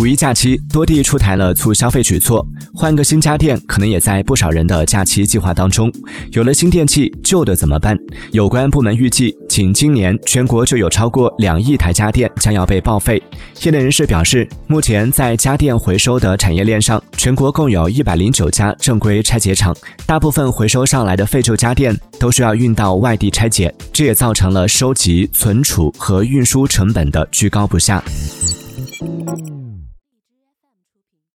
五一假期多地出台了促消费举措换个新家电可能也在不少人的假期计划当中有了新电器旧的怎么办？有关部门预计仅今年全国就有超过两亿台家电将要被报废业内人士表示目前在家电回收的产业链上全国共有一百零九家正规拆解厂大部分回收上来的废旧家电都需要运到外地拆解这也造成了收集存储和运输成本的居高不下。